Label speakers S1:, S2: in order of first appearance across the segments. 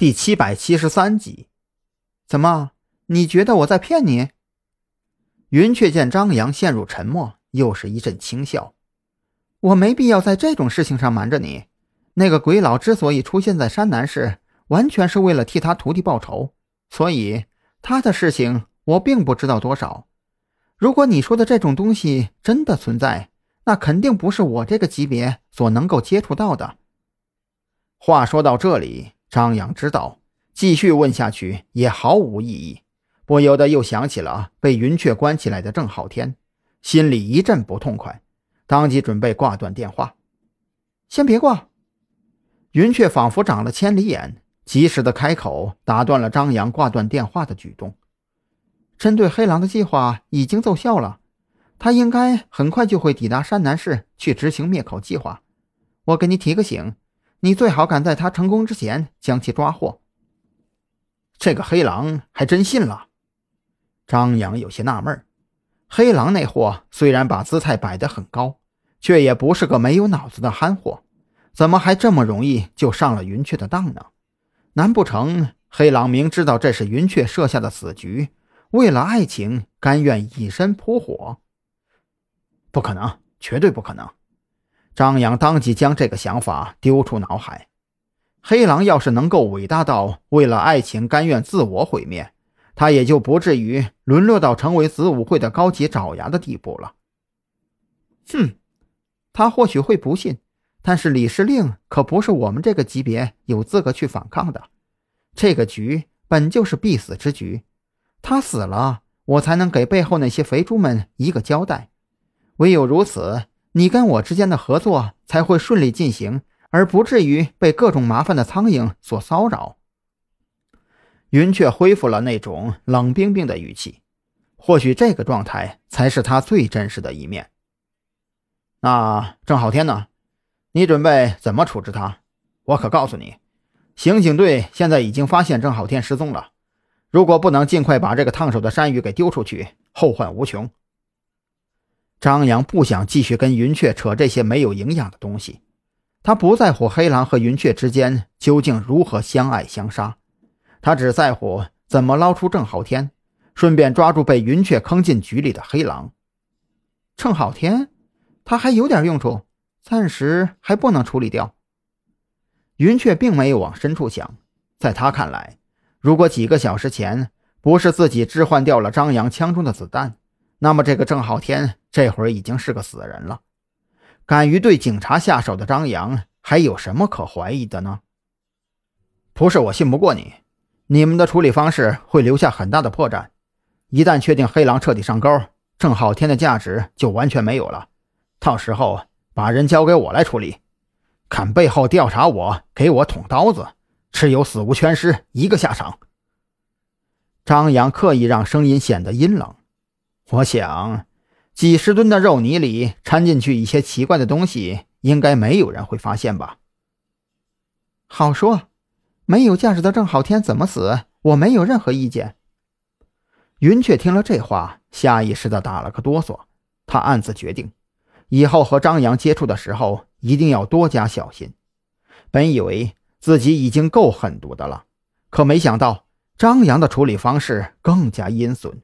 S1: 第七百七十三集，怎么？你觉得我在骗你？云雀见张扬陷入沉默，又是一阵轻笑。我没必要在这种事情上瞒着你。那个鬼佬之所以出现在山南市，完全是为了替他徒弟报仇，所以他的事情我并不知道多少。如果你说的这种东西真的存在，那肯定不是我这个级别所能够接触到的。话说到这里。张扬知道继续问下去也毫无意义，不由得又想起了被云雀关起来的郑浩天，心里一阵不痛快，当即准备挂断电话。先别挂！云雀仿佛长了千里眼，及时的开口打断了张扬挂断电话的举动。针对黑狼的计划已经奏效了，他应该很快就会抵达山南市去执行灭口计划。我给你提个醒。你最好赶在他成功之前将其抓获。这个黑狼还真信了。张扬有些纳闷黑狼那货虽然把姿态摆得很高，却也不是个没有脑子的憨货，怎么还这么容易就上了云雀的当呢？难不成黑狼明知道这是云雀设下的死局，为了爱情甘愿以身扑火？不可能，绝对不可能！张扬当即将这个想法丢出脑海。黑狼要是能够伟大到为了爱情甘愿自我毁灭，他也就不至于沦落到成为子午会的高级爪牙的地步了。哼，他或许会不信，但是李司令可不是我们这个级别有资格去反抗的。这个局本就是必死之局，他死了，我才能给背后那些肥猪们一个交代。唯有如此。你跟我之间的合作才会顺利进行，而不至于被各种麻烦的苍蝇所骚扰。云雀恢复了那种冷冰冰的语气，或许这个状态才是他最真实的一面。那郑浩天呢？你准备怎么处置他？我可告诉你，刑警队现在已经发现郑浩天失踪了。如果不能尽快把这个烫手的山芋给丢出去，后患无穷。张扬不想继续跟云雀扯这些没有营养的东西，他不在乎黑狼和云雀之间究竟如何相爱相杀，他只在乎怎么捞出郑浩天，顺便抓住被云雀坑进局里的黑狼。郑浩天，他还有点用处，暂时还不能处理掉。云雀并没有往深处想，在他看来，如果几个小时前不是自己置换掉了张扬枪中的子弹。那么，这个郑浩天这会儿已经是个死人了。敢于对警察下手的张扬，还有什么可怀疑的呢？不是我信不过你，你们的处理方式会留下很大的破绽。一旦确定黑狼彻底上钩，郑浩天的价值就完全没有了。到时候把人交给我来处理，看背后调查我，给我捅刀子，只有死无全尸一个下场。张扬刻意让声音显得阴冷。我想，几十吨的肉泥里掺进去一些奇怪的东西，应该没有人会发现吧？好说，没有价值的郑浩天怎么死，我没有任何意见。云雀听了这话，下意识的打了个哆嗦。他暗自决定，以后和张扬接触的时候一定要多加小心。本以为自己已经够狠毒的了，可没想到张扬的处理方式更加阴损。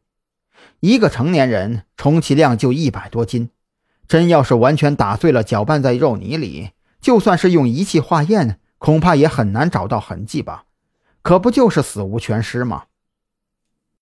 S1: 一个成年人充其量就一百多斤，真要是完全打碎了搅拌在肉泥里，就算是用仪器化验，恐怕也很难找到痕迹吧？可不就是死无全尸吗？